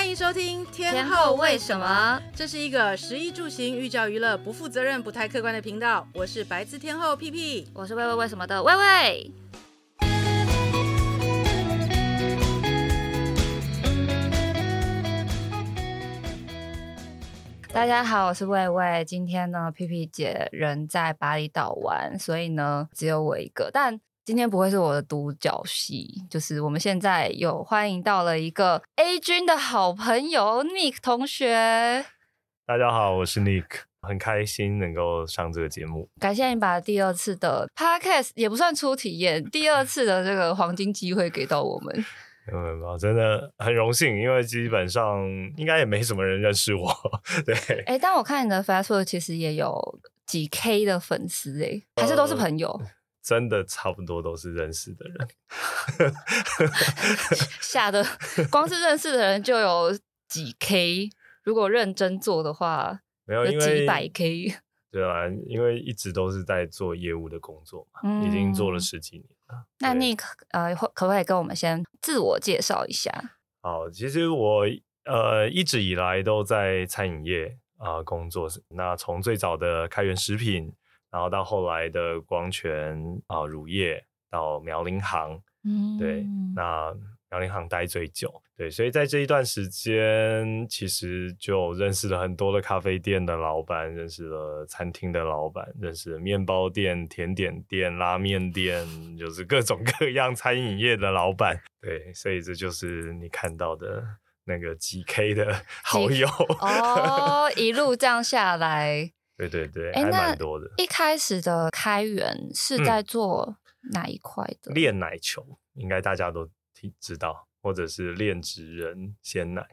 欢迎收听天后为什么？这是一个食衣住行、寓教于乐、不负责任、不太客观的频道。我是白字天后屁屁，我是喂喂为什么的喂喂。大家好，我是喂喂。今天呢，屁屁姐人在巴厘岛玩，所以呢，只有我一个。但今天不会是我的独角戏，就是我们现在有欢迎到了一个 A 君的好朋友 Nick 同学。大家好，我是 Nick，很开心能够上这个节目。感谢你把第二次的 Podcast 也不算初体验，第二次的这个黄金机会给到我们。嗯，真的很荣幸，因为基本上应该也没什么人认识我。对，哎、欸，但我看你的 Facebook 其实也有几 K 的粉丝，哎，还是都是朋友。呃真的差不多都是认识的人，吓得光是认识的人就有几 K，如果认真做的话，没有，因为几百 K。对啊，因为一直都是在做业务的工作嘛，嗯、已经做了十几年了。那你可呃，可不可以跟我们先自我介绍一下？好，其实我呃一直以来都在餐饮业啊、呃、工作，那从最早的开元食品。然后到后来的光泉啊、呃、乳业，到苗林行，嗯，对，那苗林行待最久，对，所以在这一段时间，其实就认识了很多的咖啡店的老板，认识了餐厅的老板，认识了面包店、甜点店、拉面店，就是各种各样餐饮业的老板，对，所以这就是你看到的那个几 K 的 好友哦，一路这样下来。对对对，欸、还蛮多的。一开始的开源是在做哪一块的？炼、嗯、奶球，应该大家都听知道，或者是炼职人鲜奶。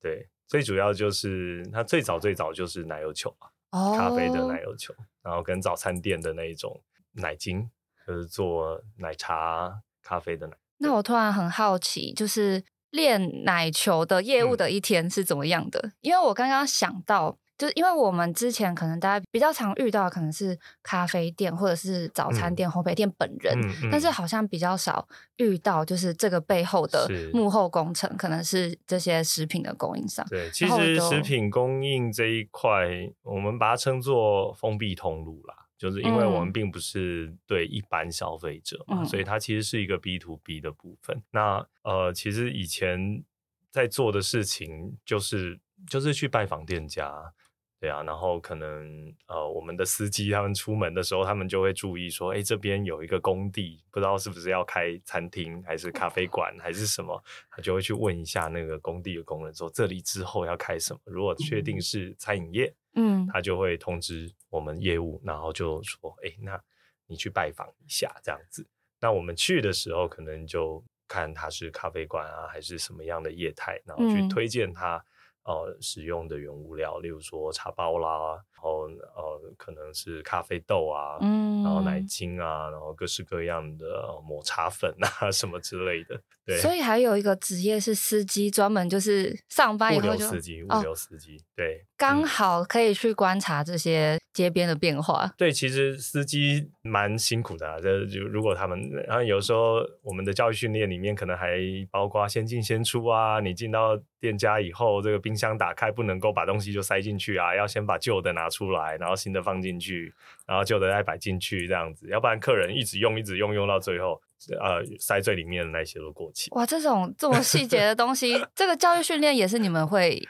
对，最主要就是它最早最早就是奶油球咖啡的奶油球，然后跟早餐店的那一种奶精，就是做奶茶、咖啡的奶。那我突然很好奇，就是炼奶球的业务的一天是怎么样的？嗯、因为我刚刚想到。就是因为我们之前可能大家比较常遇到可能是咖啡店或者是早餐店、烘焙店本人，嗯嗯、但是好像比较少遇到就是这个背后的幕后工程，可能是这些食品的供应商。对，其实食品供应这一块，我们把它称作封闭通路啦，就是因为我们并不是对一般消费者嘛，嗯、所以它其实是一个 B to B 的部分。那呃，其实以前在做的事情就是就是去拜访店家。对啊，然后可能呃，我们的司机他们出门的时候，他们就会注意说，哎，这边有一个工地，不知道是不是要开餐厅，还是咖啡馆，还是什么，他就会去问一下那个工地的工人说，这里之后要开什么？如果确定是餐饮业，嗯，他就会通知我们业务，然后就说，哎，那你去拜访一下这样子。那我们去的时候，可能就看他是咖啡馆啊，还是什么样的业态，然后去推荐他。嗯呃，使用的原物料，例如说茶包啦，然后呃，可能是咖啡豆啊，嗯，然后奶精啊，然后各式各样的抹茶粉啊，什么之类的。对，所以还有一个职业是司机，专门就是上班以后就物流司机，物流司机，哦、对，刚好可以去观察这些街边的变化。嗯、对，其实司机蛮辛苦的啊，就就如果他们，然后有时候我们的教育训练里面可能还包括先进先出啊，你进到店家以后，这个冰箱打开不能够把东西就塞进去啊，要先把旧的拿出来，然后新的放进去，然后旧的再摆进去，这样子，要不然客人一直用一直用用到最后，呃，塞最里面的那些都过期。哇，这种这么细节的东西，这个教育训练也是你们会。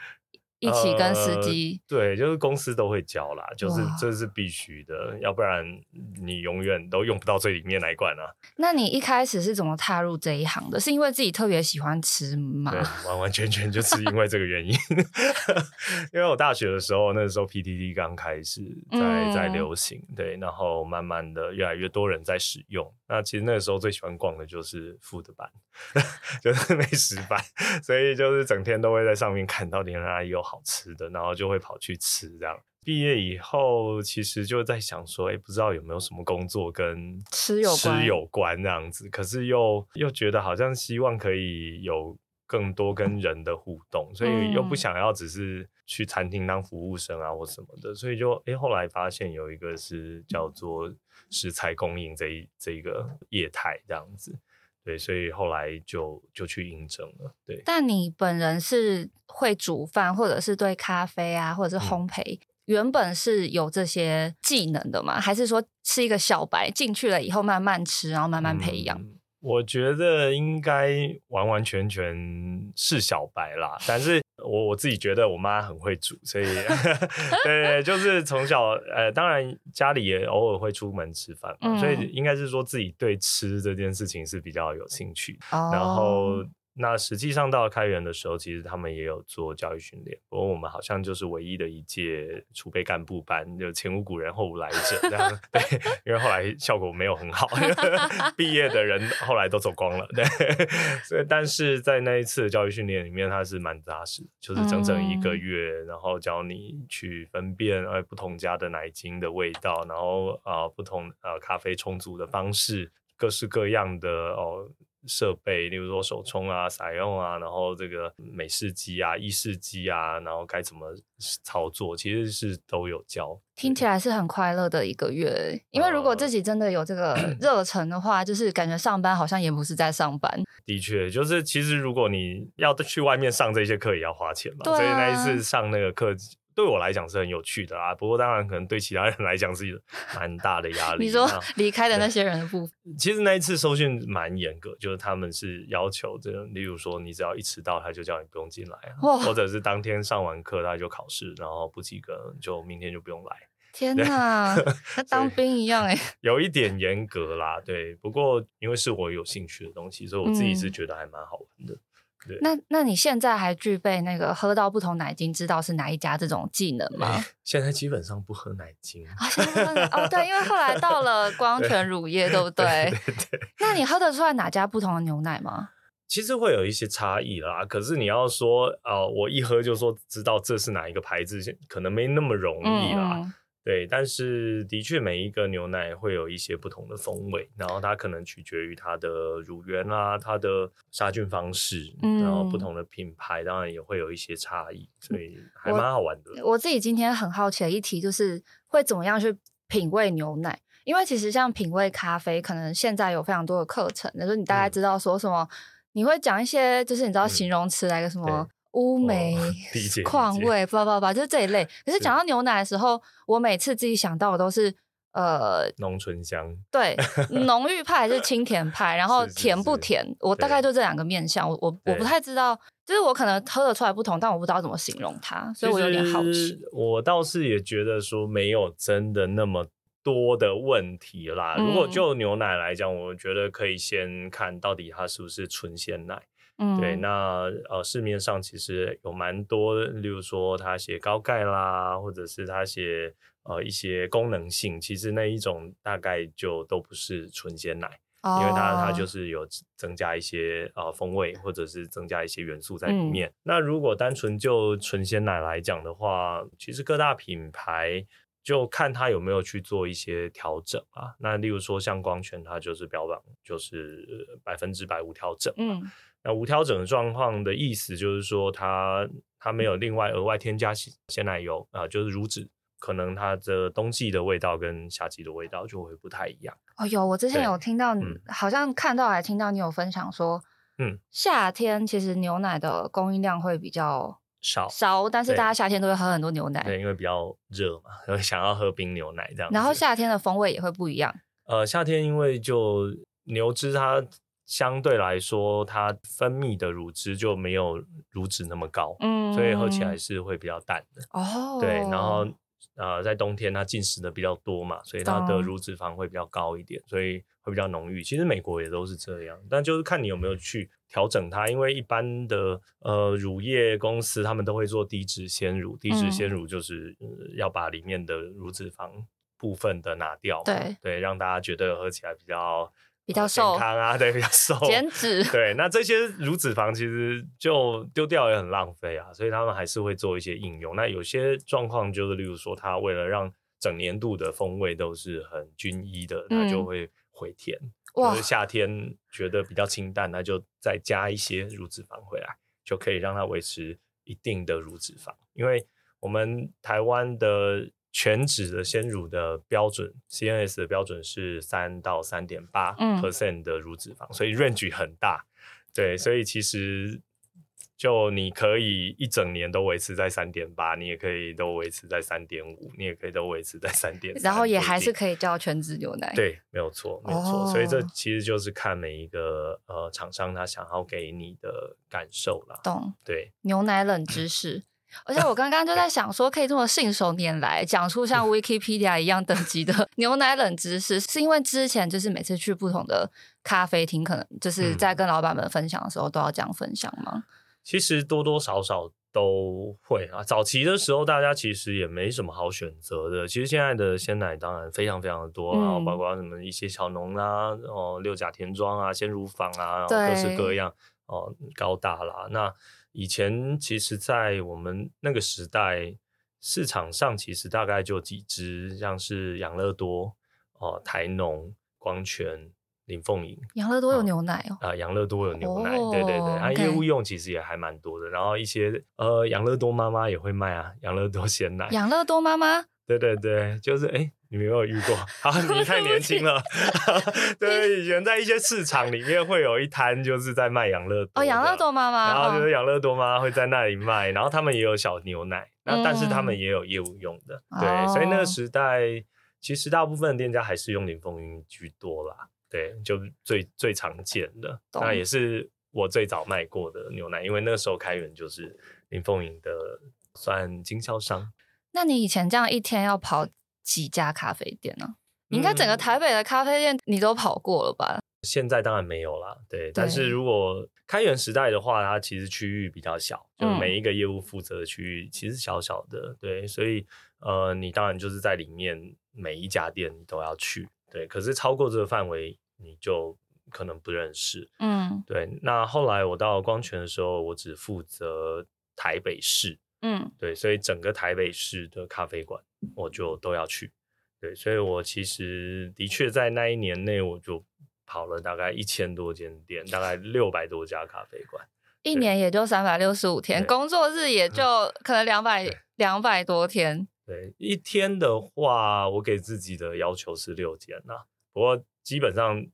一起跟司机、呃，对，就是公司都会教啦，就是这是必须的，要不然你永远都用不到最里面那一罐啊。那你一开始是怎么踏入这一行的？是因为自己特别喜欢吃吗？对，完完全全就 是因为这个原因。因为我大学的时候，那时候 PTT 刚开始在、嗯、在流行，对，然后慢慢的越来越多人在使用。那其实那个时候最喜欢逛的就是 food 版，就是美食版，所以就是整天都会在上面看到点哪里有好吃的，然后就会跑去吃。这样毕业以后，其实就在想说，哎，不知道有没有什么工作跟吃有吃有关这样子，可是又又觉得好像希望可以有更多跟人的互动，所以又不想要只是去餐厅当服务生啊或什么的，所以就哎后来发现有一个是叫做。食材供应这一这一个业态这样子，对，所以后来就就去应征了。对，但你本人是会煮饭，或者是对咖啡啊，或者是烘焙，嗯、原本是有这些技能的吗？还是说是一个小白进去了以后慢慢吃，然后慢慢培养？嗯我觉得应该完完全全是小白啦，但是我我自己觉得我妈很会煮，所以 对，就是从小呃，当然家里也偶尔会出门吃饭嘛，嗯、所以应该是说自己对吃这件事情是比较有兴趣，哦、然后。那实际上到了开元的时候，其实他们也有做教育训练，不过我们好像就是唯一的一届储备干部班，就前无古人后无来者这样。对，因为后来效果没有很好，毕业的人后来都走光了。对，所以但是在那一次的教育训练里面，它是蛮扎实，就是整整一个月，然后教你去分辨呃不同家的奶精的味道，然后啊、呃、不同呃咖啡冲煮的方式，各式各样的哦。设备，例如说手冲啊、采用啊，然后这个美式机啊、意式机啊，然后该怎么操作，其实是都有教。听起来是很快乐的一个月，因为如果自己真的有这个 热忱的话，呃、就是感觉上班好像也不是在上班。的确，就是其实如果你要去外面上这些课，也要花钱嘛。对啊、所以那一次上那个课。对我来讲是很有趣的啊，不过当然可能对其他人 来讲是蛮大的压力。你说离开的那些人的部分，其实那一次收训蛮严格，就是他们是要求这种，例如说你只要一迟到，他就叫你不用进来，哇或者是当天上完课他就考试，然后不及格就明天就不用来。天哪，他 当兵一样哎，有一点严格啦，对。不过因为是我有兴趣的东西，所以我自己是觉得还蛮好玩的。那那你现在还具备那个喝到不同奶精知道是哪一家这种技能吗？现在基本上不喝奶精啊、哦，哦对，因为后来到了光泉乳业，对，对不对？对，对，对。那你喝得出来哪家不同的牛奶吗？其实会有一些差异啦，可是你要说啊、呃，我一喝就说知道这是哪一个牌子，可能没那么容易啦。嗯嗯对，但是的确每一个牛奶会有一些不同的风味，然后它可能取决于它的乳源啊，它的杀菌方式，嗯、然后不同的品牌当然也会有一些差异，所以还蛮好玩的。我，我自己今天很好奇的一题就是会怎么样去品味牛奶，因为其实像品味咖啡，可能现在有非常多的课程，就是你大概知道说什么，嗯、你会讲一些就是你知道形容词来个什么。嗯乌梅、矿味，叭叭叭，就是这一类。可是讲到牛奶的时候，我每次自己想到的都是呃，浓醇香，对，浓郁派还是清甜派，然后甜不甜，是是是我大概就这两个面相。我我我不太知道，就是我可能喝得出来不同，但我不知道怎么形容它，所以我有点好奇。我倒是也觉得说没有真的那么多的问题啦。嗯、如果就牛奶来讲，我觉得可以先看到底它是不是纯鲜奶。嗯，对，那呃，市面上其实有蛮多，例如说他写高钙啦，或者是他写呃一些功能性，其实那一种大概就都不是纯鲜奶，哦、因为它它就是有增加一些呃风味，或者是增加一些元素在里面。嗯、那如果单纯就纯鲜奶来讲的话，其实各大品牌就看它有没有去做一些调整啊。那例如说像光泉，它就是标榜就是百分之百无调整，嗯。那无调整的状况的意思就是说它，它它没有另外额外添加鲜奶油啊，就是乳脂，可能它的冬季的味道跟夏季的味道就会不太一样。哦，有，我之前有听到，嗯、好像看到还听到你有分享说，嗯，夏天其实牛奶的供应量会比较少少，但是大家夏天都会喝很多牛奶，对，因为比较热嘛，会 想要喝冰牛奶这样。然后夏天的风味也会不一样。呃，夏天因为就牛脂它。相对来说，它分泌的乳汁就没有乳脂那么高，嗯，所以喝起来是会比较淡的。哦，对，然后呃，在冬天它进食的比较多嘛，所以它的乳脂肪会比较高一点，所以会比较浓郁。其实美国也都是这样，但就是看你有没有去调整它，因为一般的呃乳业公司他们都会做低脂鲜乳，低脂鲜乳就是、嗯呃、要把里面的乳脂肪部分的拿掉，对对，让大家觉得喝起来比较。比较瘦，健康啊，对，比较瘦，减脂，对，那这些乳脂肪其实就丢掉也很浪费啊，所以他们还是会做一些应用。那有些状况就是，例如说，他为了让整年度的风味都是很均一的，他就会回甜。嗯、就是夏天觉得比较清淡，那就再加一些乳脂肪回来，就可以让它维持一定的乳脂肪。因为我们台湾的。全脂的鲜乳的标准，CNS 的标准是三到三点八 percent 的乳脂肪，嗯、所以 range 很大。对，所以其实就你可以一整年都维持在三点八，你也可以都维持在三点五，你也可以都维持在三点，然后也还是可以叫全脂牛奶。对，没有错，没有错。Oh. 所以这其实就是看每一个呃厂商他想要给你的感受啦。懂。对，牛奶冷知识。而且我刚刚就在想说，可以这么信手拈来讲出像 Wikipedia 一样等级的 牛奶冷知识，是因为之前就是每次去不同的咖啡厅，可能就是在跟老板们分享的时候都要这样分享吗？其实多多少少都会啊。早期的时候，大家其实也没什么好选择的。其实现在的鲜奶当然非常非常的多，然后包括什么一些小农啊，哦六甲田庄啊，鲜乳坊啊，各式各样哦高大啦。那以前其实，在我们那个时代，市场上其实大概就几只，像是养乐多哦、台农、光泉。林凤营，养乐多有牛奶哦。啊，养乐多有牛奶，对对对，它业务用其实也还蛮多的。然后一些呃，养乐多妈妈也会卖啊，养乐多鲜奶。养乐多妈妈，对对对，就是哎，你没有遇过？好，你太年轻了。对，以前在一些市场里面会有一摊，就是在卖养乐多。哦，养乐多妈妈，然后就是养乐多妈妈会在那里卖，然后他们也有小牛奶，那但是他们也有业务用的。对，所以那个时代其实大部分的店家还是用林凤云居多啦。对，就最最常见的，那也是我最早卖过的牛奶，因为那时候开源就是林凤营的算经销商。那你以前这样一天要跑几家咖啡店呢？你应该整个台北的咖啡店你都跑过了吧？现在当然没有啦，对。但是如果开源时代的话，它其实区域比较小，就每一个业务负责的区域其实小小的，对。所以呃，你当然就是在里面每一家店你都要去。对，可是超过这个范围，你就可能不认识。嗯，对。那后来我到光泉的时候，我只负责台北市。嗯，对，所以整个台北市的咖啡馆，我就都要去。对，所以我其实的确在那一年内，我就跑了大概一千多间店，大概六百多家咖啡馆。一年也就三百六十五天，工作日也就可能两百两百多天。对，一天的话，我给自己的要求是六间呐，不过基本上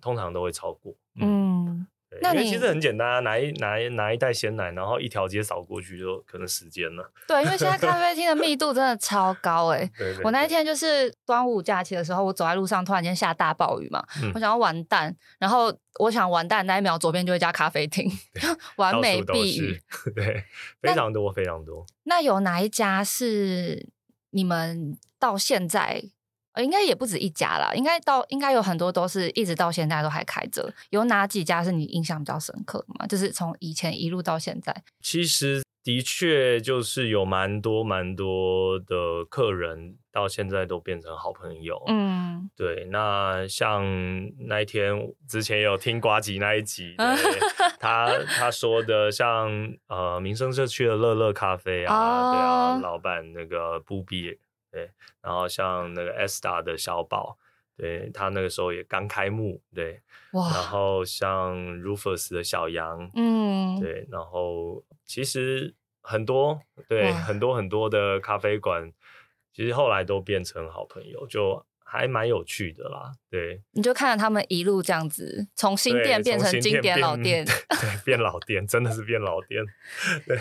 通常都会超过。嗯，那你因为其实很简单啊，拿一拿一拿一袋鲜奶，然后一条街扫过去就可能时间了。对，因为现在咖 啡厅的密度真的超高哎、欸。对对对，我那一天就是端午假期的时候，我走在路上，突然间下大暴雨嘛，嗯、我想要完蛋，然后我想完蛋那一秒，左边就一家咖啡厅，完美避雨。对，非常多非常多。那有哪一家是？你们到现在，呃，应该也不止一家啦，应该到应该有很多都是一直到现在都还开着。有哪几家是你印象比较深刻的吗？就是从以前一路到现在。其实的确就是有蛮多蛮多的客人到现在都变成好朋友。嗯，对。那像那一天之前有听瓜吉那一集，他他说的像呃民生社区的乐乐咖啡啊，哦、对啊，老板那个布比，对，然后像那个 Esther 的小宝，对他那个时候也刚开幕，对，哇，然后像 Rufus 的小杨，嗯，对，然后其实很多，对，很多很多的咖啡馆，其实后来都变成好朋友，就。还蛮有趣的啦，对，你就看着他们一路这样子，从新店变成经典老店，对，变老店，真的是变老店。对，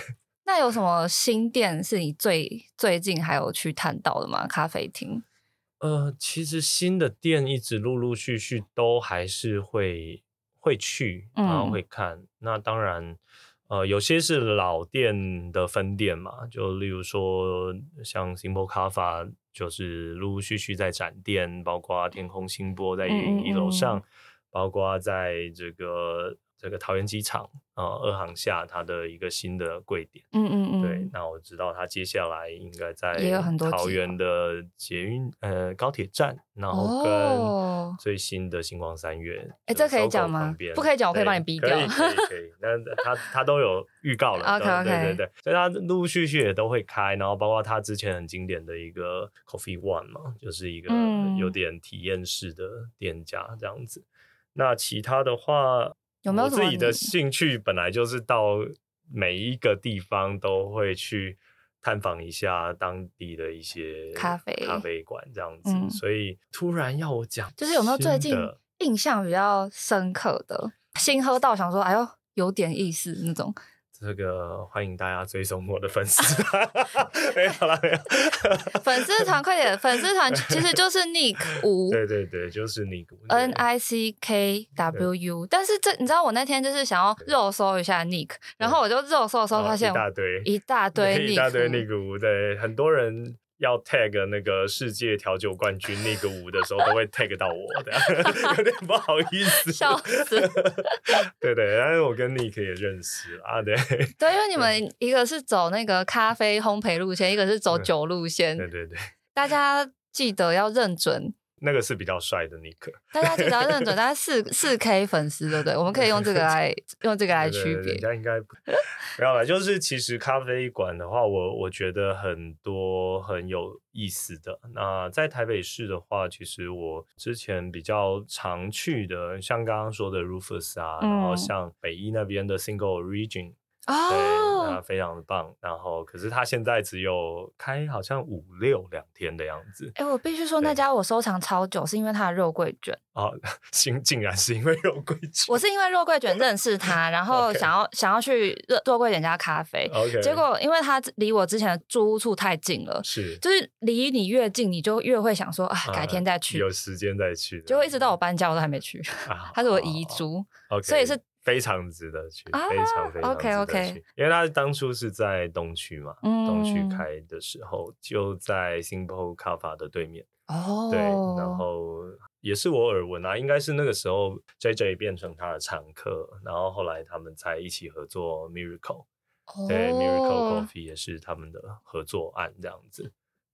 那有什么新店是你最最近还有去探到的吗？咖啡厅？呃，其实新的店一直陆陆续续都还是会会去，然后会看。嗯、那当然，呃，有些是老店的分店嘛，就例如说像 Simple Kaffa。就是陆陆续续在展店，包括天空星波在一楼上，嗯嗯嗯，包括在这个这个桃园机场啊、呃、二航下它的一个新的柜点。嗯嗯嗯。对，那我知道它接下来应该在桃园的捷运呃高铁站，然后跟最新的星光三月。哎、哦，这可以讲吗？不可以讲，我可以帮你逼掉。可以可以可以。那它它都有预告了。OK OK。对对对，所以它陆陆续续也都会开，然后包括它之前很经典的一个 Coffee One 嘛，就是一个有点体验式的店家这样子。嗯、那其他的话。有没有我自己的兴趣？本来就是到每一个地方都会去探访一下当地的一些咖啡咖啡馆这样子，嗯、所以突然要我讲，就是有没有最近印象比较深刻的新喝到想说，哎呦有点意思那种。这个欢迎大家追踪我的粉丝没有啦，没有。粉丝团快点，粉丝团其实就是 Nick 吴，对对对，就是 Nick N I C K W U。但是这你知道，我那天就是想要肉搜一下 Nick，然后我就肉搜的时候发现、哦、一大堆一大堆一大堆 Nick 吴，对，很多人。要 tag 那个世界调酒冠军那个舞的时候，都会 tag 到我，这样有点不好意思。笑死。对对，但是我跟 Nick 也认识啊，对。对，因为你们一个是走那个咖啡烘焙路线，一个是走酒路线。对对对。大家记得要认准。那个是比较帅的尼克，大家记得要认准，大家四四 K 粉丝，对不对？我们可以用这个 来用这个来区别。人家应该不要了。就是其实咖啡馆的话，我我觉得很多很有意思的。那在台北市的话，其实我之前比较常去的，像刚刚说的 Rufus 啊，嗯、然后像北一那边的 Single Origin。哦，对，那非常的棒。然后，可是他现在只有开好像五六两天的样子。哎、欸，我必须说那家我收藏超久，是因为他的肉桂卷。哦，竟竟然是因为肉桂卷。我是因为肉桂卷认识他，然 后想要想要去肉肉桂卷家咖啡。OK，结果因为他离我之前的住屋处太近了，是，就是离你越近，你就越会想说啊，改天再去，有时间再去。结果一直到我搬家，我都还没去。啊、他是我遗珠，OK，所以是。非常值得去，啊、非常非常值得去。Okay, okay. 因为他当初是在东区嘛，嗯、东区开的时候就在 Simple Kava 的对面。哦，对，然后也是我耳闻啊，应该是那个时候 JJ 变成他的常客，然后后来他们才一起合作 Miracle，、哦、对，Miracle Coffee 也是他们的合作案这样子。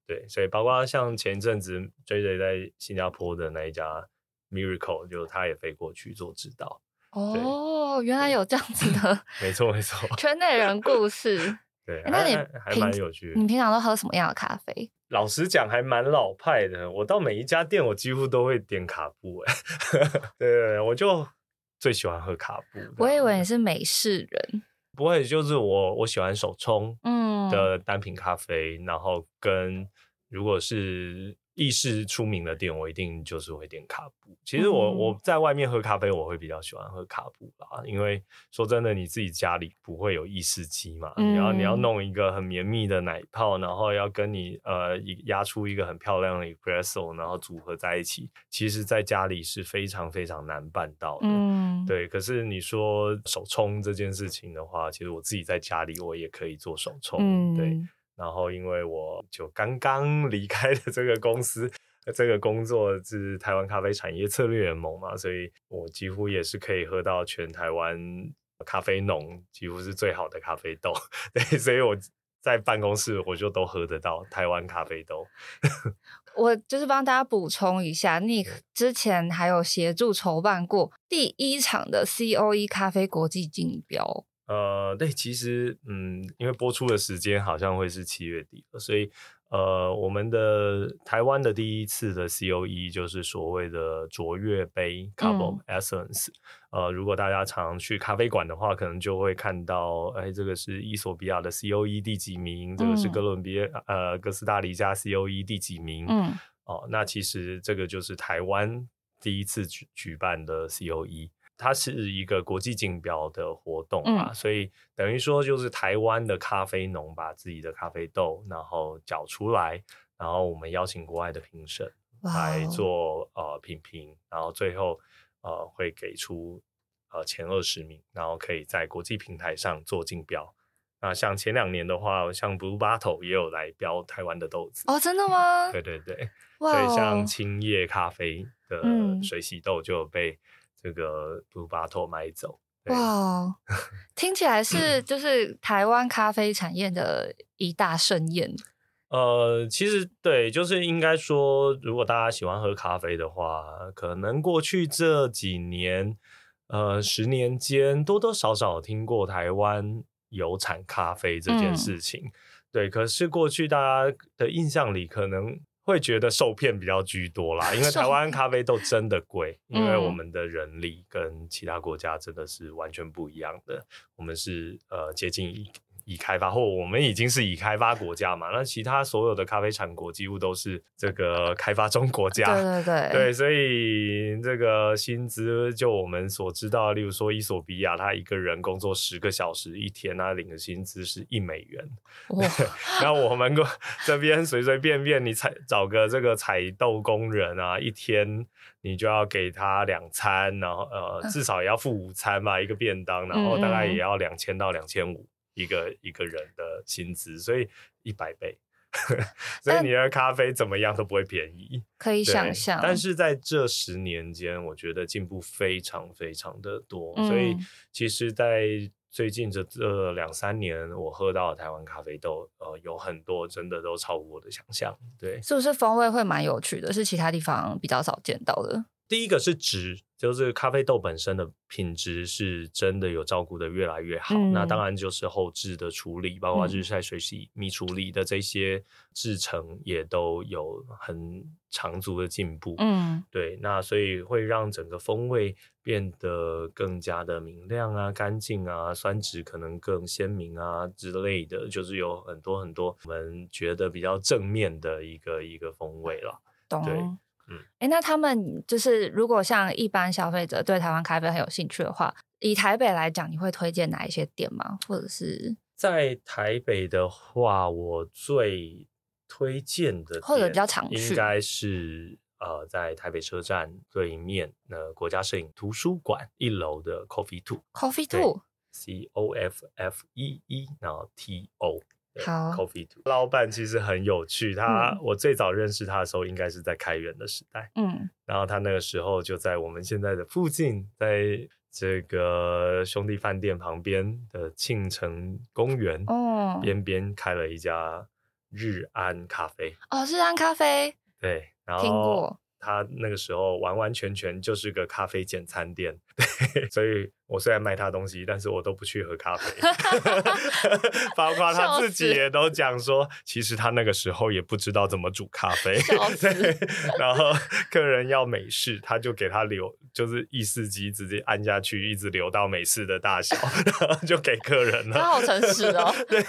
对，所以包括像前一阵子 JJ 在新加坡的那一家 Miracle，就他也飞过去做指导。哦，原来有这样子的，没错没错，圈内人故事。对，那你还蛮有趣的。你平常都喝什么样的咖啡？老实讲，还蛮老派的。我到每一家店，我几乎都会点卡布。哎，对，我就最喜欢喝卡布。我以为你是美式人，不会，就是我我喜欢手冲嗯的单品咖啡，嗯、然后跟如果是。意式出名的店，我一定就是会点卡布。其实我我在外面喝咖啡，我会比较喜欢喝卡布啦，因为说真的，你自己家里不会有意式机嘛，然后你要弄一个很绵密的奶泡，然后要跟你呃压出一个很漂亮的 espresso，然后组合在一起，其实在家里是非常非常难办到的。嗯，对。可是你说手冲这件事情的话，其实我自己在家里我也可以做手冲，嗯、对。然后，因为我就刚刚离开了这个公司，这个工作是台湾咖啡产业策略联盟嘛，所以我几乎也是可以喝到全台湾咖啡农几乎是最好的咖啡豆，对，所以我在办公室我就都喝得到台湾咖啡豆。我就是帮大家补充一下，Nick 之前还有协助筹办过第一场的 COE 咖啡国际竞标。呃，对，其实，嗯，因为播出的时间好像会是七月底了，所以，呃，我们的台湾的第一次的 COE 就是所谓的卓越杯 Cup of Excellence。呃，如果大家常去咖啡馆的话，可能就会看到，哎，这个是伊索比亚的 COE 第几名，这个是哥伦比亚，呃，哥斯达黎加 COE 第几名，嗯，哦，那其实这个就是台湾第一次举举办的 COE。它是一个国际竞标的活动啊，嗯、所以等于说就是台湾的咖啡农把自己的咖啡豆然后搅出来，然后我们邀请国外的评审来做呃品评，然后最后呃会给出呃前二十名，然后可以在国际平台上做竞标。那像前两年的话，像 Blue Bottle 也有来标台湾的豆子哦，真的吗？对对对，所以像青叶咖啡的水洗豆就有被。这个 Blue Bottle 买走哇 听起来是就是台湾咖啡产业的一大盛宴。呃，其实对，就是应该说，如果大家喜欢喝咖啡的话，可能过去这几年，呃，十年间多多少少听过台湾有产咖啡这件事情。嗯、对，可是过去大家的印象里可能。会觉得受骗比较居多啦，因为台湾咖啡豆真的贵，因为我们的人力跟其他国家真的是完全不一样的。我们是呃接近一已开发，或我们已经是已开发国家嘛。那其他所有的咖啡产国几乎都是这个开发中国家。对对对，对，所以这个薪资，就我们所知道，例如说伊索比亚，他一个人工作十个小时一天，他领的薪资是一美元。哇！那我们这边随随便便你采找个这个采豆工人啊，一天你就要给他两餐，然后呃至少也要付午餐吧，一个便当，然后大概也要两千到两千五。一个一个人的薪资，所以一百倍，所以你的咖啡怎么样都不会便宜，可以想象。但是在这十年间，我觉得进步非常非常的多，嗯、所以其实，在最近这这两三年，我喝到的台湾咖啡豆，呃，有很多真的都超乎我的想象。对，是不是风味会蛮有趣的？是其他地方比较少见到的。第一个是值，就是咖啡豆本身的品质是真的有照顾的越来越好。嗯、那当然就是后置的处理，包括日晒水洗、蜜处理的这些制成也都有很长足的进步。嗯，对，那所以会让整个风味变得更加的明亮啊、干净啊，酸值可能更鲜明啊之类的，就是有很多很多我们觉得比较正面的一个一个风味了。懂。对。嗯，哎，那他们就是如果像一般消费者对台湾咖啡很有兴趣的话，以台北来讲，你会推荐哪一些店吗？或者是在台北的话，我最推荐的或者比较常去应该是呃，在台北车站对面呃国家摄影图书馆一楼的 Coffee Two，Coffee Two，C O F F E E，然后 T O。好，Coffee Two 老板其实很有趣。他、嗯、我最早认识他的时候，应该是在开源的时代。嗯，然后他那个时候就在我们现在的附近，在这个兄弟饭店旁边的庆城公园哦边边开了一家日安咖啡。哦，日安咖啡。对，然后听过。他那个时候完完全全就是个咖啡简餐店，对，所以。我虽然卖他东西，但是我都不去喝咖啡，包括他自己也都讲说，其实他那个时候也不知道怎么煮咖啡，对，然后客人要美式，他就给他留，就是意式机直接按下去，一直留到美式的大小，然后就给客人了。他好诚实哦。对，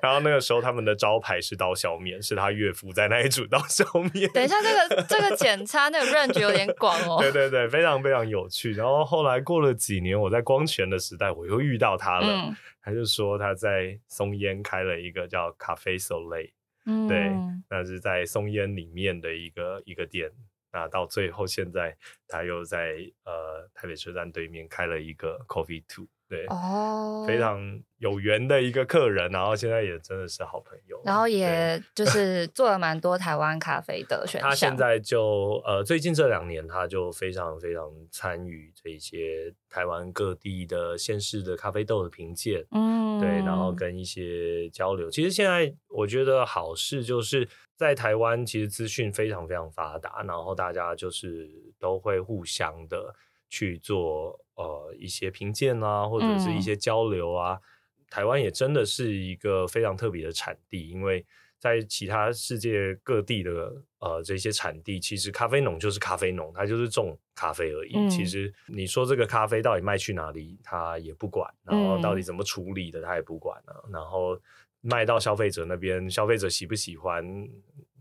然后那个时候他们的招牌是刀削面，是他岳父在那里煮刀削面。等一下，这个 这个检查那个 range 有点广哦。对对对，非常非常有趣。然后后后来过了几年。年我在光泉的时代，我又遇到他了。嗯、他就说他在松烟开了一个叫咖啡 Soleil，嗯，对，那是在松烟里面的一个一个店。那到最后现在他又在呃台北车站对面开了一个 Coffee Two。对哦，非常有缘的一个客人，然后现在也真的是好朋友，然后也 就是做了蛮多台湾咖啡的选项。他现在就呃，最近这两年他就非常非常参与这些台湾各地的县市的咖啡豆的评鉴，嗯，对，然后跟一些交流。其实现在我觉得好事就是在台湾，其实资讯非常非常发达，然后大家就是都会互相的去做。呃，一些评鉴啊，或者是一些交流啊，嗯、台湾也真的是一个非常特别的产地，因为在其他世界各地的呃这些产地，其实咖啡农就是咖啡农，他就是种咖啡而已。嗯、其实你说这个咖啡到底卖去哪里，他也不管，然后到底怎么处理的，他也不管了，然后卖到消费者那边，消费者喜不喜欢？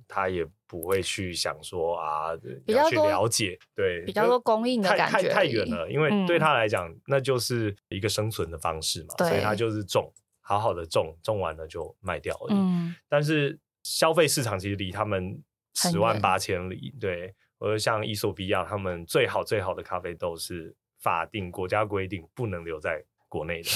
他也不会去想说啊，要去了解，对，比较多供应的感觉，太太远了，因为对他来讲，嗯、那就是一个生存的方式嘛，所以他就是种，好好的种，种完了就卖掉而已。嗯、但是消费市场其实离他们十万八千里，远对，或者像伊索比亚，他们最好最好的咖啡豆是法定国家规定不能留在国内的。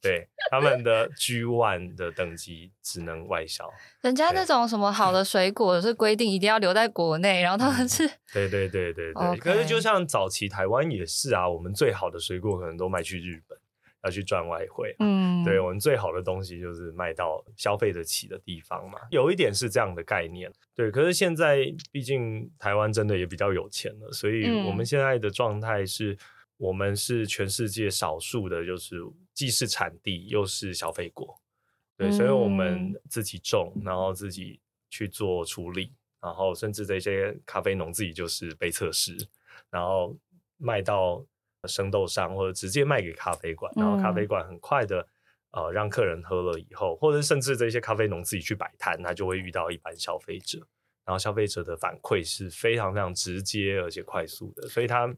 对，他们的 G one 的等级只能外销，人家那种什么好的水果是规定一定要留在国内，然后他们是，对对对对对。可是就像早期台湾也是啊，我们最好的水果可能都卖去日本，要去赚外汇。嗯，对，我们最好的东西就是卖到消费得起的地方嘛，有一点是这样的概念。对，可是现在毕竟台湾真的也比较有钱了，所以我们现在的状态是。我们是全世界少数的，就是既是产地又是消费国，对，所以我们自己种，然后自己去做处理，然后甚至这些咖啡农自己就是被测试，然后卖到生豆商或者直接卖给咖啡馆，然后咖啡馆很快的呃让客人喝了以后，或者甚至这些咖啡农自己去摆摊，他就会遇到一般消费者，然后消费者的反馈是非常非常直接而且快速的，所以他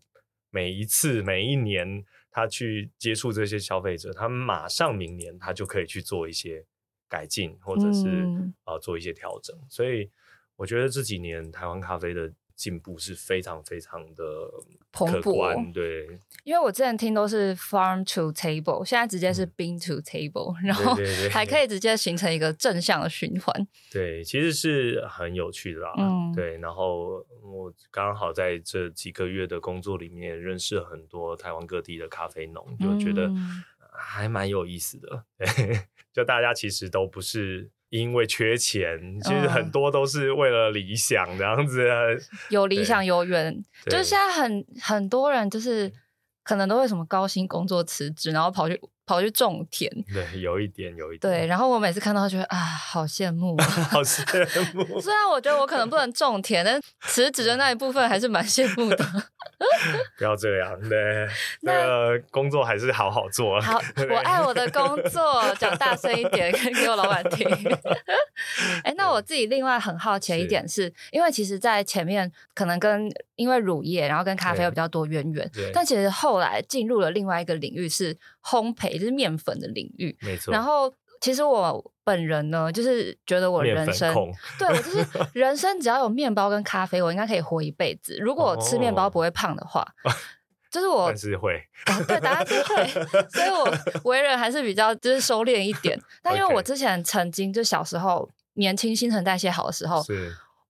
每一次每一年他去接触这些消费者，他马上明年他就可以去做一些改进，或者是、嗯、呃做一些调整，所以我觉得这几年台湾咖啡的。进步是非常非常的蓬勃，对。因为我之前听都是 farm to table，现在直接是 bean to table，嗯，然后还可以直接形成一个正向的循环。对，其实是很有趣的啦。嗯，对。然后我刚好在这几个月的工作里面认识了很多台湾各地的咖啡农，就觉得还蛮有意思的。对，就大家其实都不是。因为缺钱，其实很多都是为了理想这样子。有理想有缘，就是现在很很多人就是可能都会什么高薪工作辞职，然后跑去跑去种田。对，有一点有一点。对，然后我每次看到，觉得啊，好羡慕，好羡慕。虽然我觉得我可能不能种田，但辞职的那一部分还是蛮羡慕的。不要这样，对，那个工作还是好好做。好，我爱我的工作，讲大声一点，给我老板听。哎、欸，那我自己另外很好奇一点是，是因为其实，在前面可能跟因为乳业，然后跟咖啡有比较多渊源，但其实后来进入了另外一个领域是烘焙，就是面粉的领域。没错。然后。其实我本人呢，就是觉得我人生，对我就是 人生只要有面包跟咖啡，我应该可以活一辈子。如果我吃面包不会胖的话，哦、就是我，但是会，哦、对，答案是会。所以我 为人还是比较就是收敛一点。但因为我之前曾经就小时候年轻新陈代谢好的时候，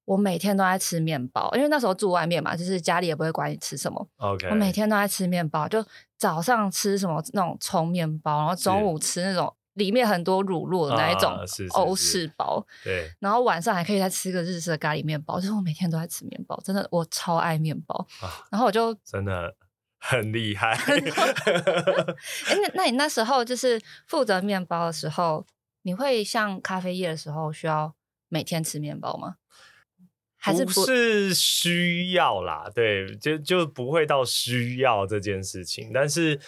我每天都在吃面包，因为那时候住外面嘛，就是家里也不会管你吃什么。Okay. 我每天都在吃面包，就早上吃什么那种葱面包，然后中午吃那种。里面很多乳酪的那一种欧式包，对，然后晚上还可以再吃个日式的咖喱面包，就是我每天都在吃面包，真的我超爱面包，然后我就真的很厉害。哎，那那你那时候就是负责面包的时候，你会像咖啡业的时候需要每天吃面包吗？还是不，不是需要啦？对，就就不会到需要这件事情，但是。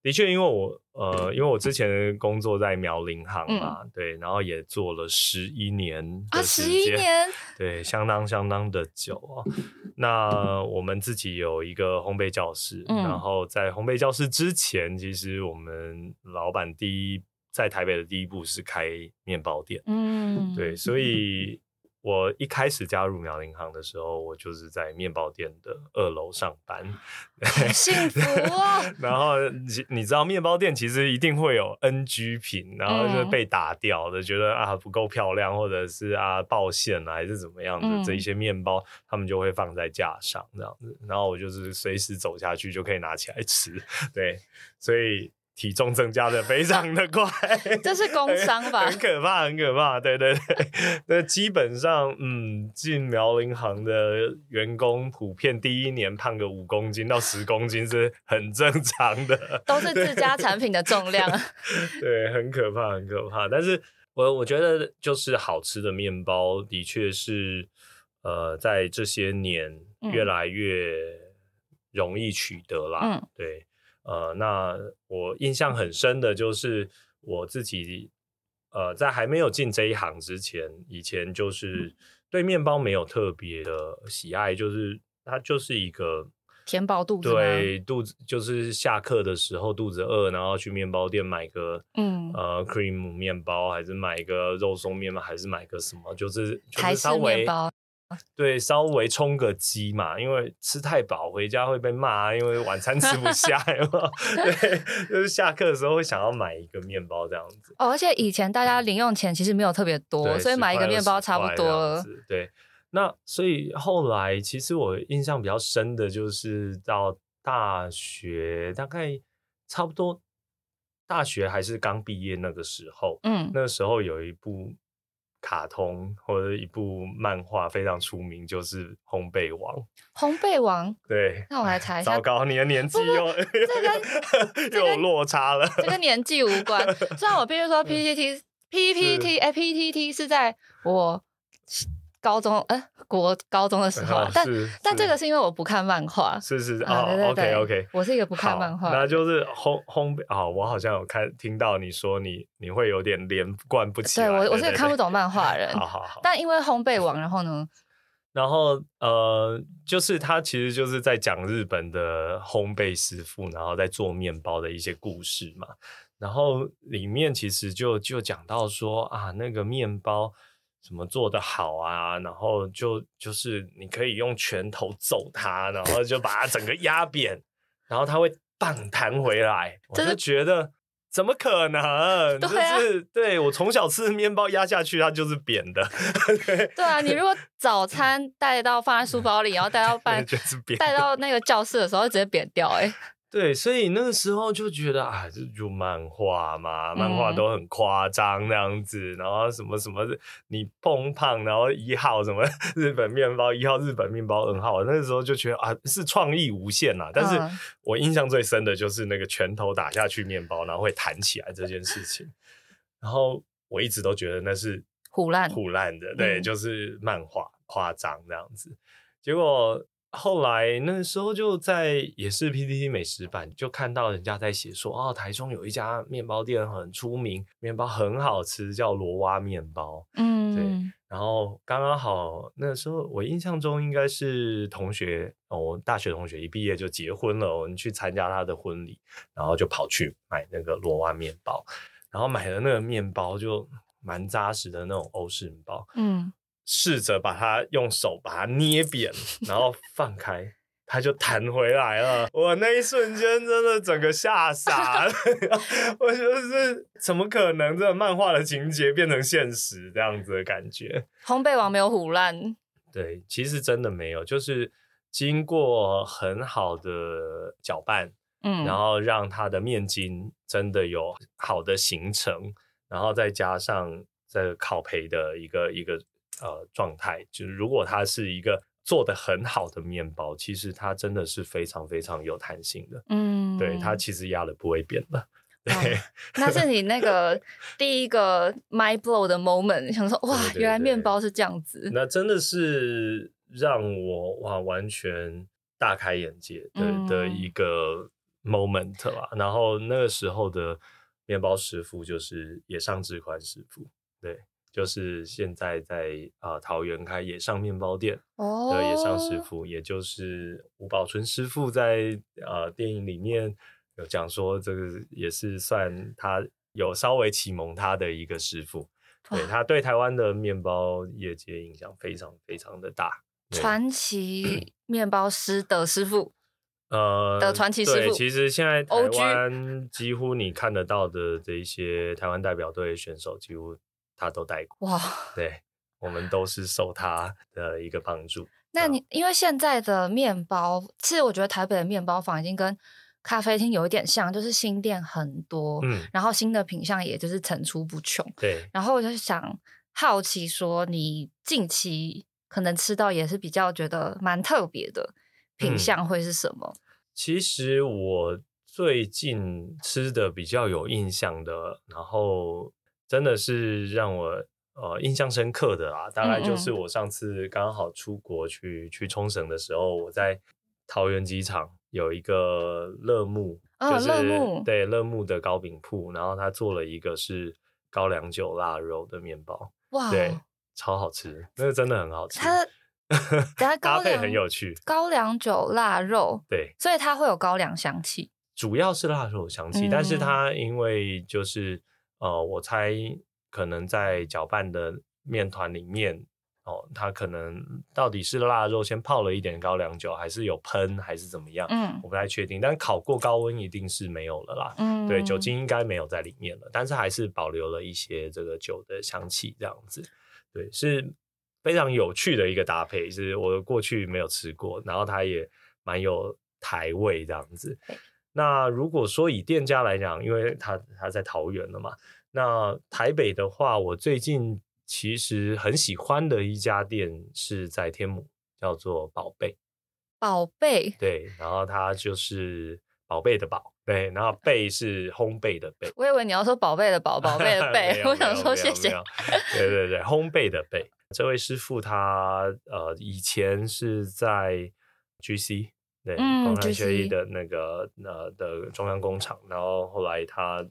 的确，因为我呃，因为我之前工作在苗林行嘛，嗯、对，然后也做了十一年啊，十一年，对，相当相当的久啊。那我们自己有一个烘焙教室，嗯、然后在烘焙教室之前，其实我们老板第一在台北的第一步是开面包店，嗯，对，所以。我一开始加入苗银行的时候，我就是在面包店的二楼上班，幸福哦。然后你知道，面包店其实一定会有 NG 品，然后就是被打掉的，嗯、觉得啊不够漂亮，或者是啊爆馅啊，还是怎么样的，嗯、这一些面包他们就会放在架上这样子，然后我就是随时走下去就可以拿起来吃，对，所以。体重增加的非常的快，这是工伤吧？很可怕，很可怕。对对对，那 基本上，嗯，进苗龄行的员工普遍第一年胖个五公斤到十公斤是很正常的，都是自家产品的重量。对，很可怕，很可怕。但是我我觉得，就是好吃的面包，的确是，呃，在这些年越来越容易取得啦。嗯，对。呃，那我印象很深的就是我自己，呃，在还没有进这一行之前，以前就是。对面包没有特别的喜爱，就是它就是一个填饱肚子，对，肚子就是下课的时候肚子饿，然后去面包店买个嗯。呃 cream 面包，还是买个肉松面包，还是买个什么，就是就是稍微。对，稍微充个饥嘛，因为吃太饱回家会被骂，因为晚餐吃不下？对，就是下课的时候会想要买一个面包这样子。哦，而且以前大家零用钱其实没有特别多，所以买一个面包差不多了。对，那所以后来其实我印象比较深的就是到大学，大概差不多大学还是刚毕业那个时候，嗯，那个时候有一部。卡通或者一部漫画非常出名，就是《烘焙王》。烘焙王，对，那我来查一下。糟糕，你的年纪又这跟 又有落差了。这跟年纪无关。虽然我必须说 PPT、PPT、是在我高中哎、欸，国高中的时候，啊、但但这个是因为我不看漫画，是是哦、嗯、，OK OK，我是一个不看漫画，那就是烘烘焙啊，我好像有看听到你说你你会有点连贯不起来，对我我是个看不懂漫画的人，好好好，但因为烘焙王，然后呢，然后呃，就是他其实就是在讲日本的烘焙师傅，然后在做面包的一些故事嘛，然后里面其实就就讲到说啊，那个面包。怎么做的好啊？然后就就是你可以用拳头揍它，然后就把它整个压扁，然后它会棒弹回来。我就觉得怎么可能？对啊，就是对我从小吃的面包压下去，它就是扁的。对，对啊，你如果早餐带到放在书包里，然后带到 办带到那个教室的时候，就直接扁掉哎、欸。对，所以那个时候就觉得啊，这就漫画嘛，漫画都很夸张那样子，嗯、然后什么什么，你碰胖，然后一号什么日本面包一号日本面包二号，那个时候就觉得啊，是创意无限呐。但是我印象最深的就是那个拳头打下去面包，然后会弹起来这件事情。然后我一直都觉得那是唬烂唬烂的，对，嗯、就是漫画夸张这样子。结果。后来那时候就在也是 PTT 美食版就看到人家在写说哦，台中有一家面包店很出名，面包很好吃，叫罗蛙面包。嗯，对。然后刚刚好那时候我印象中应该是同学哦，我大学同学一毕业就结婚了，我们去参加他的婚礼，然后就跑去买那个罗蛙面包，然后买了那个面包就蛮扎实的那种欧式面包。嗯。试着把它用手把它捏扁，然后放开，它就弹回来了。我那一瞬间真的整个吓傻了，我就是怎么可能这个漫画的情节变成现实这样子的感觉？烘焙王没有唬烂，对，其实真的没有，就是经过很好的搅拌，嗯，然后让它的面筋真的有好的形成，然后再加上这个烤焙的一个一个。呃，状态就是，如果它是一个做的很好的面包，其实它真的是非常非常有弹性的。嗯，对，它其实压的不会扁的。对，哦，那是你那个 第一个 mind blow 的 moment，想说哇，对对对，原来面包是这样子。那真的是让我哇完全大开眼界的，嗯，的一个 moment 啦。然后那个时候的面包师傅就是野上志宽师傅，对。就是现在在啊、呃、桃园开野上面包店的野上师傅，oh. 也就是吴宝春师傅在呃电影里面有讲说，这个也是算他有稍微启蒙他的一个师傅，对他对台湾的面包业界影响非常非常的大。传奇 面包师的师傅，呃的传奇师傅，其实现在台湾几乎你看得到的这一些台湾代表队选手几乎。他都带过哇，对，我们都是受他的一个帮助。那你因为现在的面包，其实我觉得台北的面包房已经跟咖啡厅有一点像，就是新店很多，嗯，然后新的品相也就是层出不穷。对，然后我就想好奇说，你近期可能吃到也是比较觉得蛮特别的品相会是什么？嗯，其实我最近吃的比较有印象的，然后。真的是让我呃印象深刻的啦，大概就是我上次刚好出国去去冲绳的时候，我在桃园机场有一个乐木，哦、就是乐沐对乐木的糕饼铺，然后他做了一个是高粱酒腊肉的面包，哇，对，超好吃，那个真的很好吃，它搭配很有趣，高粱酒腊肉，对，所以它会有高粱香气，主要是腊肉香气，嗯、但是它因为就是。呃，我猜可能在搅拌的面团里面，哦，它可能到底是腊肉先泡了一点高粱酒，还是有喷，还是怎么样？嗯，我不太确定。但烤过高温一定是没有了啦。嗯，对，酒精应该没有在里面了，但是还是保留了一些这个酒的香气，这样子。对，是非常有趣的一个搭配，是我过去没有吃过，然后它也蛮有台味这样子。那如果说以店家来讲，因为他他在桃园了嘛，那台北的话，我最近其实很喜欢的一家店是在天母，叫做宝贝。宝贝。对，然后它就是宝贝的宝，对，然后 贝是烘焙的贝。我以为你要说宝贝的宝，宝贝的 贝，我想说谢谢。对对对，烘焙的贝。这位师傅他呃以前是在 GC 对，嗯，广南协力的那个呃的中央工厂，然后后来他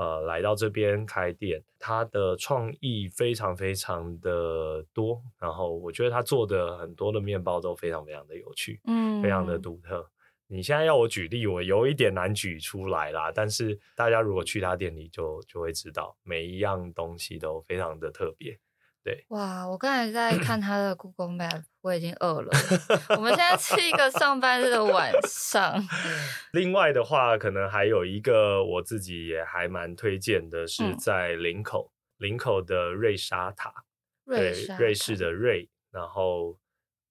呃来到这边开店，他的创意非常非常的多，然后我觉得他做的很多的面包都非常非常的有趣，嗯，非常的独特。你现在要我举例，我有一点难举出来啦。但是大家如果去他店里就，就就会知道每一样东西都非常的特别。对，哇！我刚才在看 他的 Google Map，我已经饿了。我们现在是一个上班日的晚上。另外的话，可能还有一个我自己也还蛮推荐的，是在林口，嗯、林口的瑞莎塔，瑞对，瑞士的瑞，然后。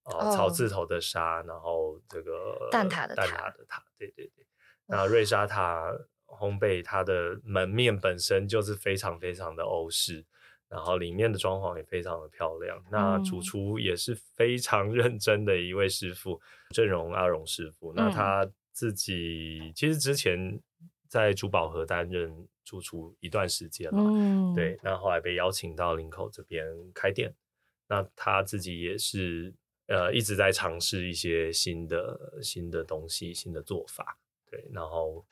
哦，草字头的沙，然后这个蛋挞的蛋挞的挞，对对对。那瑞莎塔烘焙，它的门面本身就是非常非常的欧式，然后里面的装潢也非常的漂亮。那主厨也是非常 认真的一位师傅，郑荣阿荣师傅。那他自己其实之前在珠宝盒担任主厨一段时间了，嗯，对。那后来被邀请到林口这边开店，那他自己也是。呃，一直在尝试一些新的新的东西、新的做法，对。然后，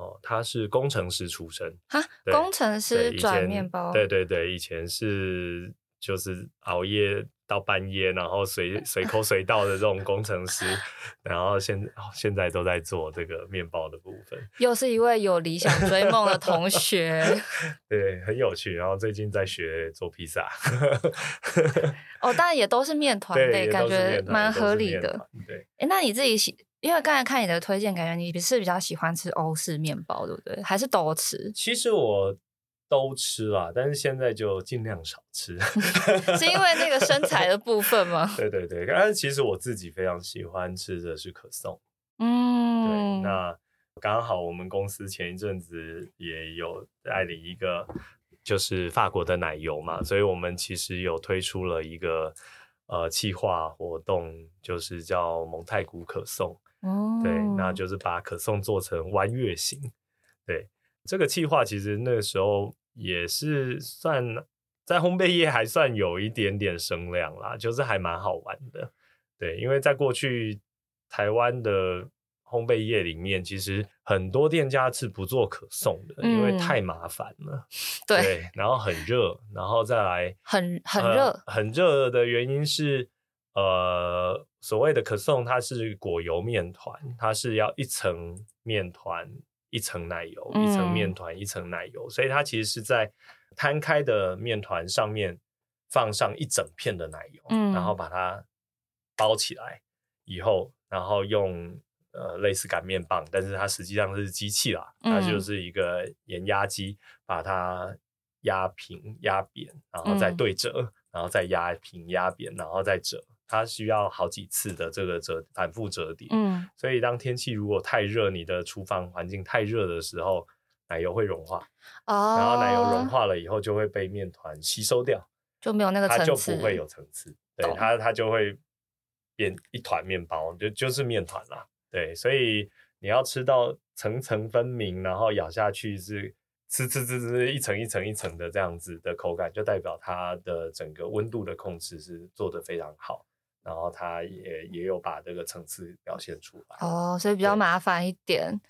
哦，他是工程师出身，哈，工程师转面包，对对对，以前是就是熬夜。到半夜，然后随随口随到的这种工程师，然后现现在都在做这个面包的部分。又是一位有理想追梦的同学，对，很有趣。然后最近在学做披萨。哦，当然也都是面团类，感觉蛮合理的。对，哎，那你自己喜，因为刚才看你的推荐，感觉你是比较喜欢吃欧式面包，对不对？还是都吃？其实我。都吃啦，但是现在就尽量少吃，是因为那个身材的部分吗？对对对，但是其实我自己非常喜欢吃的是可颂，嗯，对，那刚好我们公司前一阵子也有代理一个就是法国的奶油嘛，所以我们其实有推出了一个呃企划活动，就是叫蒙太古可颂，哦，对，那就是把可颂做成弯月形，对，这个计划其实那个时候。也是算在烘焙业还算有一点点声量啦，就是还蛮好玩的。对，因为在过去台湾的烘焙业里面，其实很多店家是不做可颂的，嗯、因为太麻烦了。对，对，然后很热，然后再来很很热、呃，很热的原因是，呃，所谓的可颂它是果油面团，它是要一层面团。一层奶油，一层面团，一层奶油，嗯、所以它其实是在摊开的面团上面放上一整片的奶油，嗯、然后把它包起来以后，然后用呃类似擀面棒，但是它实际上是机器啦，它就是一个盐压机，把它压平、压扁，然后再对折，嗯、然后再压平、压扁，然后再折。它需要好几次的这个折反复折叠，嗯，所以当天气如果太热，你的厨房环境太热的时候，奶油会融化，哦，然后奶油融化了以后就会被面团吸收掉，就没有那个层次，它就不会有层次，对，它它就会变一团面包，就就是面团啦，对，所以你要吃到层层分明，然后咬下去是吃吃吃吃一层一层一层的这样子的口感，就代表它的整个温度的控制是做得非常好。然后他也也有把这个层次表现出来哦，所以比较麻烦一点。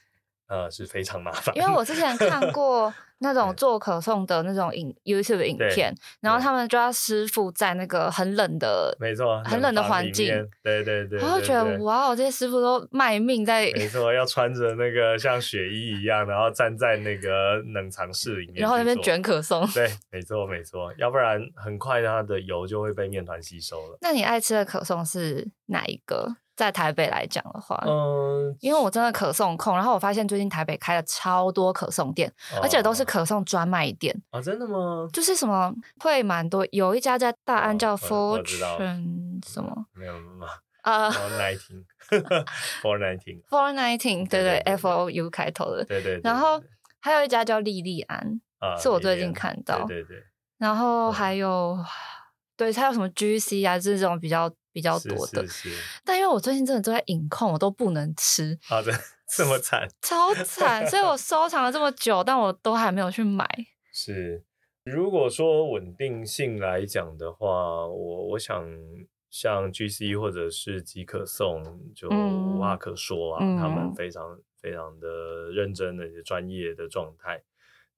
呃，是非常麻烦，因为我之前看过 那种做可颂的那种影 YouTube 影片，然后他们就要师傅在那个很冷的，没错，很冷的环境，对对对，我就觉得哇，这些师傅都卖命在，没错，要穿着那个像雪衣一样，然后站在那个冷藏室里面，然后那边卷可颂，对，没错没错，要不然很快它的油就会被面团吸收了。那你爱吃的可颂是哪一个？在台北来讲的话，嗯，因为我真的可颂控，然后我发现最近台北开了超多可颂店，哦、而且都是可颂专卖店啊，真的吗？就是什么会蛮多，有一家在大安叫 Fortune 什么，没有吗？啊，Four Nineteen，Four Nineteen，Four Nineteen，对对，F O U 开头的，对对，然后还有一家叫莉莉安，啊，是我最近看到，对对对，然后还有，对，它有什么 G C 啊，这种比较。比较多的，是是是，但因为我最近真的都在隐控，我都不能吃。好的，这么惨，超惨，所以我收藏了这么久，但我都还没有去买。是如果说稳定性来讲的话，我我想像 GC 或者是即可颂，就无话可说啊，嗯、他们非常非常的认真的、专业的状态。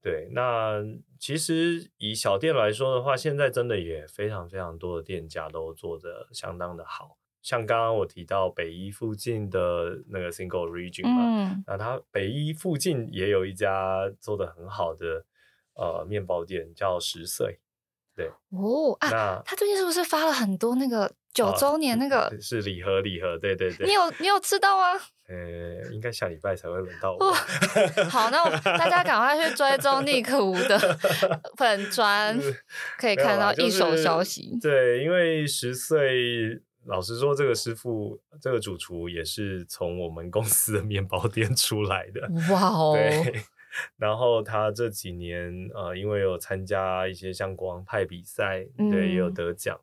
对，那其实以小店来说的话，现在真的也非常非常多的店家都做的相当的好。像刚刚我提到北一附近的那个 Single Origin 嘛，嗯、那它北一附近也有一家做的很好的呃面包店，叫十岁。对哦啊，那他最近是不是发了很多那个九周年那个？啊、是礼盒礼盒，对对对。你有你有吃到吗？呃，应该下礼拜才会轮到我。哦、好，那大家赶快去追踪 Nick 吴的粉砖，可以看到一手消息。就是、对，因为十岁。老实说，这个师傅，这个主厨也是从我们公司的面包店出来的。哇哦！对，然后他这几年呃，因为有参加一些像国王派比赛，对，嗯、也有得奖。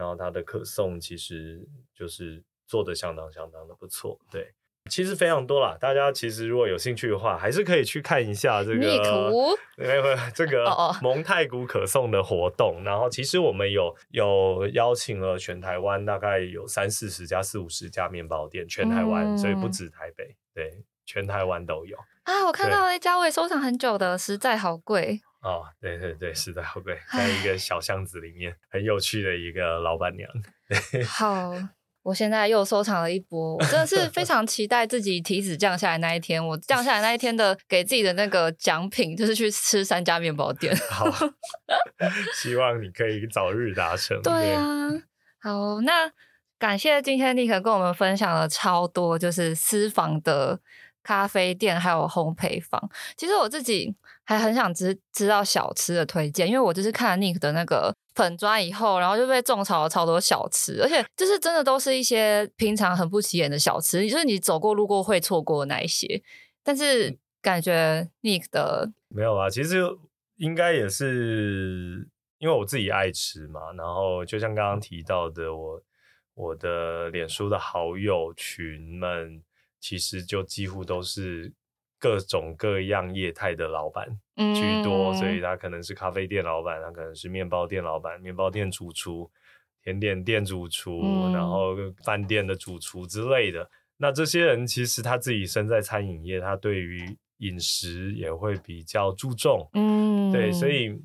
然后它的可颂其实就是做的相当相当的不错，对。其实非常多啦，大家其实如果有兴趣的话，还是可以去看一下这个，没有 这个蒙太古可颂的活动。然后其实我们有有邀请了全台湾大概有三四十家、四五十家面包店，全台湾，嗯、所以不止台北，对，全台湾都有。啊，我看到了一家我也收藏很久的，实在好贵哦，对对对，是在好贵，在一个小巷子里面，很有趣的一个老板娘。好。我现在又收藏了一波，我真的是非常期待自己体脂降下来那一天。我降下来那一天的给自己的那个奖品，就是去吃三家面包店。好，希望你可以早日达成。对啊，好，那感谢今天 Nick 跟我们分享了超多，就是私房的咖啡店还有烘焙坊。其实我自己还很想知知道小吃的推荐，因为我就是看了 Nick 的那个。粉砖以后，然后就被种草了超多小吃，而且就是真的都是一些平常很不起眼的小吃，就是你走过路过会错过那一些。但是感觉 Nick 的没有啊，其实应该也是因为我自己爱吃嘛。然后就像刚刚提到的，我我的脸书的好友群们，其实就几乎都是。各种各样业态的老板居多，嗯、所以他可能是咖啡店老板，他可能是面包店老板，面包店主厨、甜点店主厨，嗯、然后饭店的主厨之类的。那这些人其实他自己身在餐饮业，他对于饮食也会比较注重。嗯，对，所以。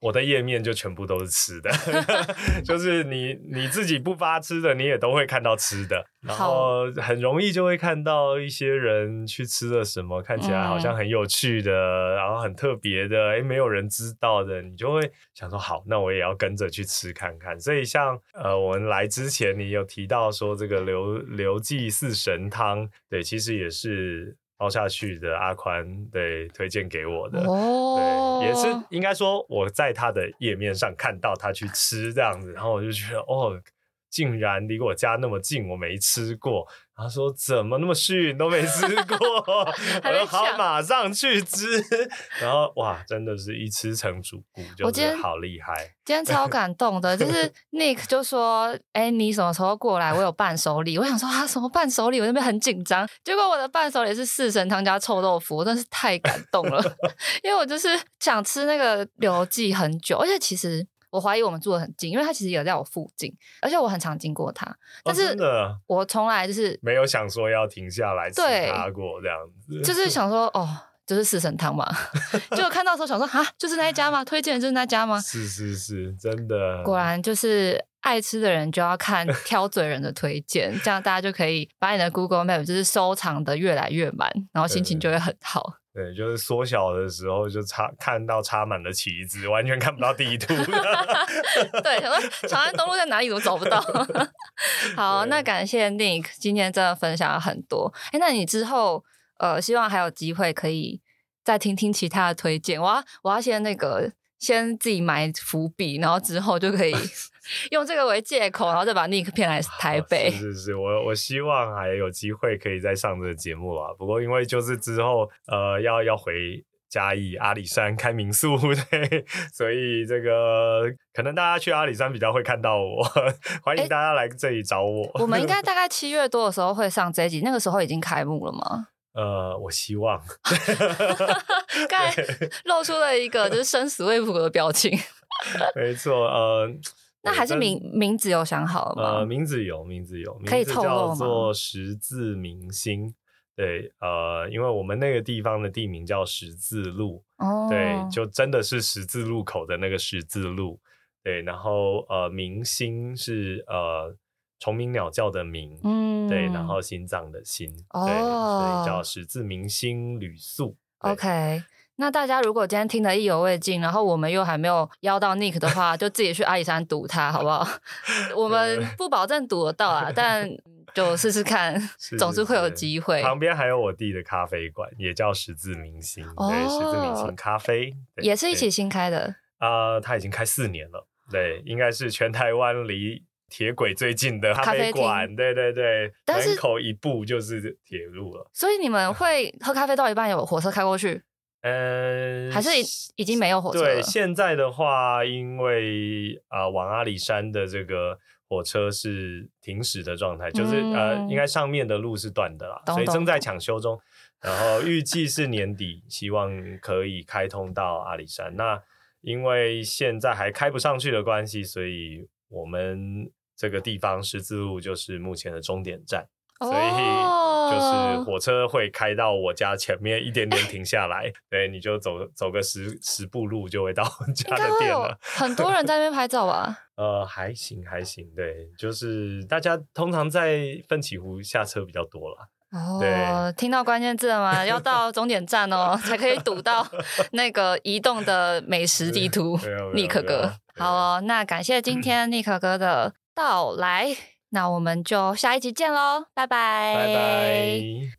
我的页面就全部都是吃的，就是你你自己不发吃的，你也都会看到吃的，然后很容易就会看到一些人去吃了什么，看起来好像很有趣的，嗯、然后很特别的，诶，没有人知道的，你就会想说好，那我也要跟着去吃看看。所以像呃，我们来之前你有提到说这个刘刘记四神汤，对，其实也是。凹下去的阿宽对推荐给我的，oh. 对，也是应该说我在他的页面上看到他去吃这样子，然后我就觉得哦，竟然离我家那么近，我没吃过。他说：“怎么那么逊，都没吃过？”我说：“好，马上去吃。”然后哇，真的是一吃成主顾，就是好厉害。今天超 感动的，就是 Nick 就说：“哎、欸，你什么时候过来？我有伴手礼。”我想说啊，什么伴手礼？我那边很紧张。结果我的伴手礼是四神汤加臭豆腐，我真是太感动了，因为我就是想吃那个刘记很久，而且其实。我怀疑我们住的很近，因为他其实也在我附近，而且我很常经过他。但是，我从来就是没有想说要停下来吃他过这样子，就是 想说哦，就是四神汤嘛。就看到的时候想说啊，就是那一家吗？推荐的就是那家吗？是是是，真的。果然就是爱吃的人就要看 挑嘴人的推荐，这样大家就可以把你的 Google Map 就是收藏的越来越满，然后心情就会很好。对，就是缩小的时候就插看到插满了旗子，完全看不到地图。对，想说长安东路在哪里都找不到。好，那感谢 Nick 今天真的分享了很多。哎，那你之后呃，希望还有机会可以再听听其他的推荐。我要我要先那个。先自己埋伏笔，然后之后就可以 用这个为借口，然后再把 Nick 骗来台北。是是是，我我希望还有机会可以再上这个节目啊。不过因为就是之后呃要要回嘉义阿里山开民宿，对，所以这个可能大家去阿里山比较会看到我，欢迎大家来这里找我。我们应该 大概七月多的时候会上这一集，那个时候已经开幕了吗？呃，我希望。刚才露出了一个就是生死未卜的表情。没错，呃，那还是名名字有想好了吗？呃，名字有，名字有，可以透露吗？叫做十字明星。对，呃，因为我们那个地方的地名叫十字路，哦，对，就真的是十字路口的那个十字路。对，然后呃，明星是呃。虫鸣鸟叫的鸣，嗯，对，然后心脏的心，哦、对，所以叫十字明星旅宿。OK，那大家如果今天听得意犹未尽，然后我们又还没有邀到 Nick 的话，就自己去阿里山堵他，好不好？我们不保证堵得到啊，但 就试试看，总是会有机会。旁边还有我弟的咖啡馆，也叫十字明星，哦、对，十字明星咖啡，也是一起新开的。啊，他已经开四年了，对，应该是全台湾离。铁轨最近的咖啡馆，对对对，门口一步就是铁路了。所以你们会喝咖啡到一半有火车开过去？嗯，还是已经没有火车了？对，现在的话，因为啊、呃，往阿里山的这个火车是停驶的状态，就是、嗯、呃，应该上面的路是断的啦，所以正在抢修中。然后预计是年底，希望可以开通到阿里山。那因为现在还开不上去的关系，所以我们。这个地方十字路就是目前的终点站，所以就是火车会开到我家前面一点点停下来，对，你就走走个十十步路就会到家的店了。很多人在那边拍照吧？呃，还行还行，对，就是大家通常在奋起湖下车比较多了。哦，对听到关键字了吗？要到终点站哦，才可以堵到 那个移动的美食地图。尼克哥，好哦，那感谢今天尼克哥的。到来，那我们就下一集见喽，拜拜，拜拜。